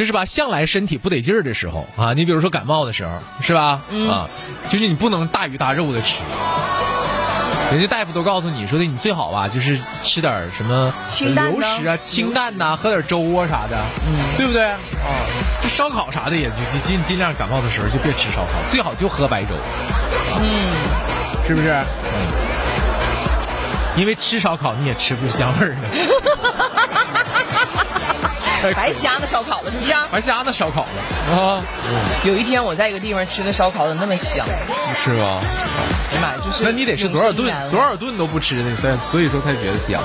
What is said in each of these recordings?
就是吧，向来身体不得劲儿的时候啊，你比如说感冒的时候，是吧？嗯啊，就是你不能大鱼大肉的吃。人家大夫都告诉你说的，你最好吧，就是吃点什么流食啊、清淡呐、喝点粥啊啥的，嗯，对不对？啊，这烧烤啥的也就就尽尽量感冒的时候就别吃烧烤，最好就喝白粥，嗯，是不是？嗯，因为吃烧烤你也吃不出香味儿来。白瞎那烧烤了，是不是？白瞎那烧烤了啊，有一天我在一个地方吃的烧烤，怎么那么香？是吗？哎呀妈呀，就是那你得吃多少顿？多少顿都不吃呢？所以所以说才觉得香。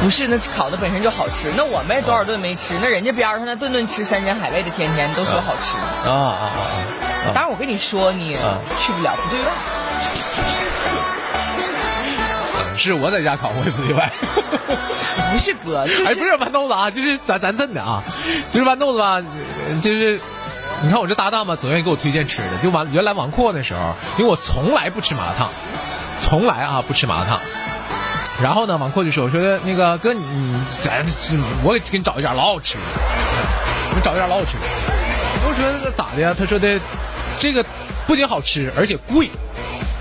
不是，那烤的本身就好吃。那我们也多少顿没吃，那人家边上那顿顿吃山珍海味的，天天都说好吃。啊啊啊当然我跟你说，你啊去不了，不对外。啊！是我在家烤，我也不例外。不是哥，就是、哎，不是豌豆子啊，就是咱咱真的啊，就是豌豆子吧，呃就是你看我这搭档吧，总愿意给我推荐吃的。就完原来王阔那时候，因为我从来不吃麻辣烫，从来啊不吃麻辣烫。然后呢，王阔就说：“我说那个哥，你你咱我给给你找一家老好吃的，我找一家老好吃的。”我说咋的呀？他说的这个不仅好吃，而且贵。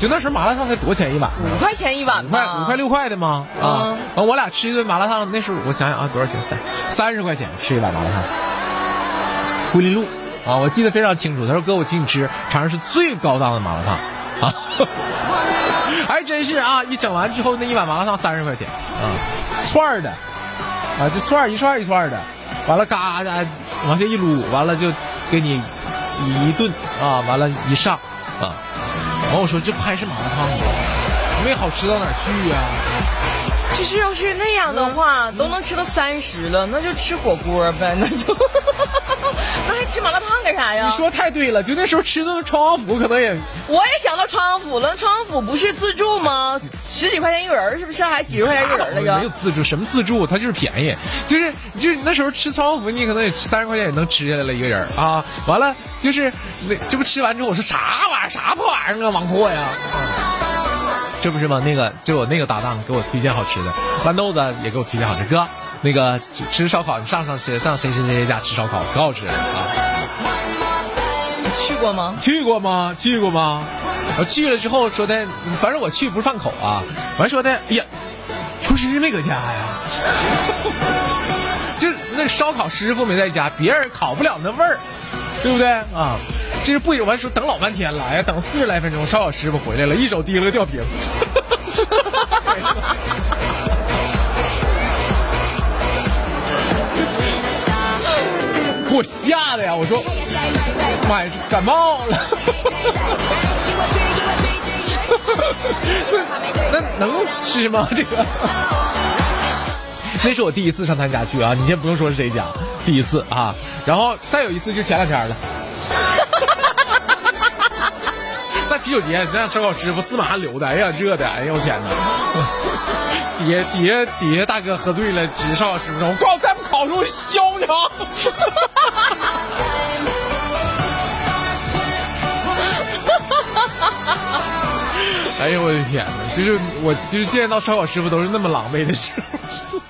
就那时候麻辣烫才多少钱一碗呢？五块钱一碗五块，五块六块的吗？啊嗯，完我俩吃一顿麻辣烫，那时候我想想啊，多少钱？三三十块钱吃一碗麻辣烫。桂林路啊，我记得非常清楚。他说：“哥，我请你吃尝尝是最高档的麻辣烫啊！”还真是啊，一整完之后那一碗麻辣烫三十块钱啊，串儿的啊，就串儿一串儿一串儿的，完了嘎嘎往下一撸，完了就给你一顿啊，完了一上啊。完我说这不还是麻辣烫吗？没好吃到哪儿去呀、就是要是那样的话，都能吃到三十了，那就吃火锅呗，那就，那还吃麻辣烫干啥呀？你说太对了，就那时候吃的川王府可能也我也想到川王府了，川王府不是自助吗？十几块钱一个人儿，是不是？还几十块钱一个人儿那没有？自助，什么自助？它就是便宜，就是就是那时候吃川王府，你可能也三十块钱也能吃下来了一个人啊。完了就是那这不吃完之后，我说啥玩意儿，啥破玩意儿啊，王阔呀。这不是吗？那个就我那个搭档给我推荐好吃的，豌豆子也给我推荐好吃。哥，那个吃烧烤，你上上谁上谁谁谁家吃烧烤，可好吃了啊！去过吗？去过吗？去过吗？我去了之后说的，反正我去不是饭口啊。完说的，哎呀，厨师没搁家呀，就那烧烤师傅没在家，别人烤不了那味儿，对不对啊？这是不有完说等老半天了，哎呀，等四十来分钟，烧烤师傅回来了，一手提了个吊瓶。给 我吓的呀！我说，妈呀，感冒了。那能吃吗？这个？那是我第一次上他家去啊！你先不用说是谁家，第一次啊。然后再有一次就前两天了，在啤酒节，那烧烤师傅四满汗流的，哎呀热的，哎呦我天哪！底下底下底下大哥喝醉了，指着烧烤师傅说：“我告诉你，再不烤出我削你啊！” 哎呦我的天哪！就是我就是见到烧烤师傅都是那么狼狈的时候。